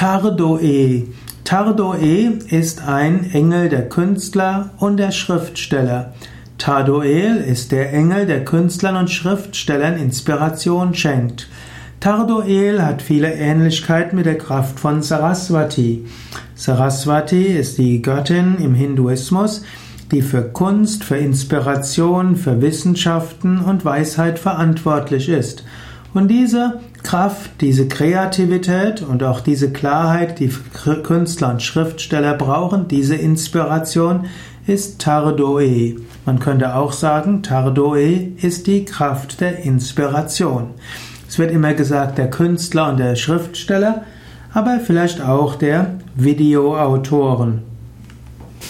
Tardoe. Tardoe ist ein Engel der Künstler und der Schriftsteller. Tardoel ist der Engel, der Künstlern und Schriftstellern Inspiration schenkt. Tardoel hat viele Ähnlichkeiten mit der Kraft von Saraswati. Saraswati ist die Göttin im Hinduismus, die für Kunst, für Inspiration, für Wissenschaften und Weisheit verantwortlich ist. Und diese Kraft, diese Kreativität und auch diese Klarheit, die Künstler und Schriftsteller brauchen, diese Inspiration, ist Tardoe. Man könnte auch sagen, Tardoe ist die Kraft der Inspiration. Es wird immer gesagt, der Künstler und der Schriftsteller, aber vielleicht auch der Videoautoren.